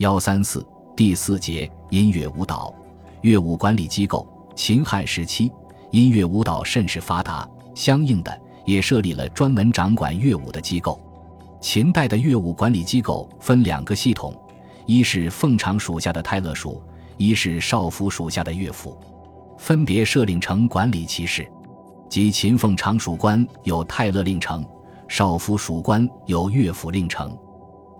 幺三四第四节音乐舞蹈乐舞管理机构。秦汉时期，音乐舞蹈甚是发达，相应的也设立了专门掌管乐舞的机构。秦代的乐舞管理机构分两个系统，一是奉常属下的泰勒属，一是少府属下的乐府，分别设令城管理其事。即秦奉常属官有泰勒令城，少府属官有乐府令城。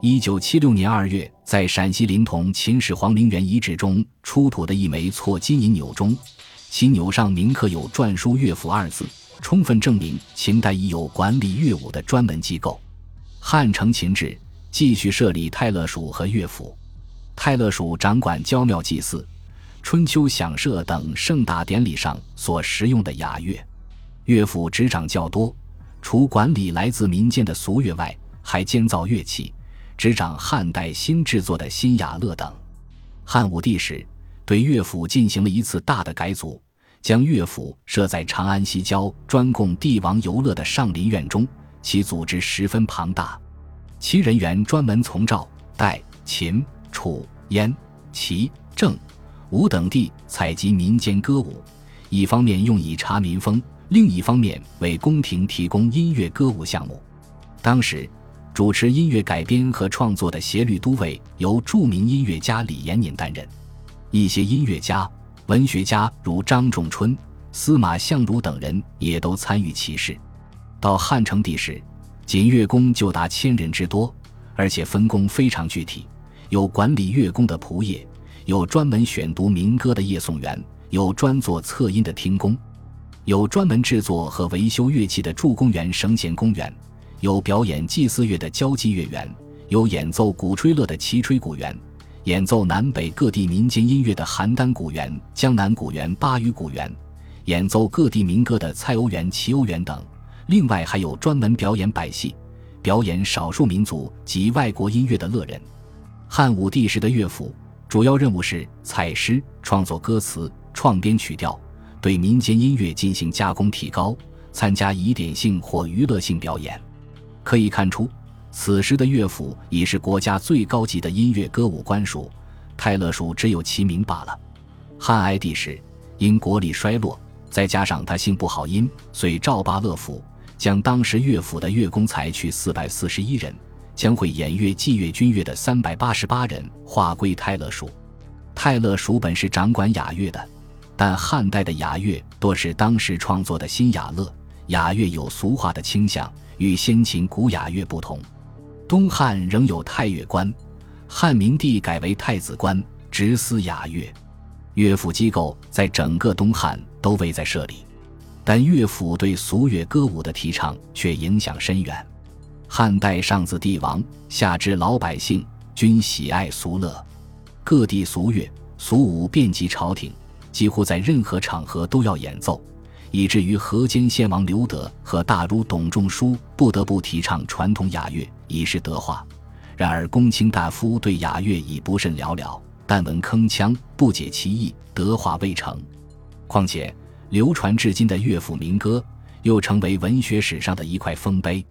一九七六年二月，在陕西临潼秦始皇陵园遗址中出土的一枚错金银钮中，其钮上铭刻有“篆书乐府”二字，充分证明秦代已有管理乐舞的专门机构。汉承秦制，继续设立泰勒署和乐府。泰勒署掌管郊庙祭祀、春秋享社等盛大典礼上所使用的雅乐，乐府执掌较多，除管理来自民间的俗乐外，还监造乐器。执掌汉代新制作的新雅乐等。汉武帝时，对乐府进行了一次大的改组，将乐府设在长安西郊专供帝王游乐的上林苑中，其组织十分庞大，其人员专门从赵、代、秦、楚、燕、齐、郑、吴等地采集民间歌舞，一方面用以察民风，另一方面为宫廷提供音乐歌舞项目。当时。主持音乐改编和创作的协律都尉由著名音乐家李延年担任，一些音乐家、文学家如张仲春、司马相如等人也都参与其事。到汉成帝时，仅乐工就达千人之多，而且分工非常具体：有管理乐工的仆业，有专门选读民歌的夜诵员，有专做测音的听工，有专门制作和维修乐器的助工员、绳弦工员。有表演祭祀乐的交际乐员，有演奏鼓吹乐的齐吹鼓员，演奏南北各地民间音乐的邯郸鼓员、江南鼓员、巴渝鼓员，演奏各地民歌的蔡欧员、齐欧员等。另外还有专门表演百戏、表演少数民族及外国音乐的乐人。汉武帝时的乐府主要任务是采诗、创作歌词、创编曲调，对民间音乐进行加工提高，参加仪典性或娱乐性表演。可以看出，此时的乐府已是国家最高级的音乐歌舞官署，泰勒署只有其名罢了。汉哀帝时，因国力衰落，再加上他性不好音，遂召罢乐府，将当时乐府的乐工裁去四百四十一人，将会演乐、祭乐、军乐的三百八十八人划归泰勒署。泰勒署本是掌管雅乐的，但汉代的雅乐多是当时创作的新雅乐，雅乐有俗化的倾向。与先秦古雅乐不同，东汉仍有太乐官，汉明帝改为太子官，直司雅乐。乐府机构在整个东汉都未在设立，但乐府对俗乐歌舞的提倡却影响深远。汉代上自帝王，下至老百姓，均喜爱俗乐，各地俗乐、俗舞遍及朝廷，几乎在任何场合都要演奏。以至于河间先王刘德和大儒董仲舒不得不提倡传统雅乐，以示德化。然而公卿大夫对雅乐已不甚了了，但闻铿锵，不解其意，德化未成。况且流传至今的乐府民歌，又成为文学史上的一块丰碑。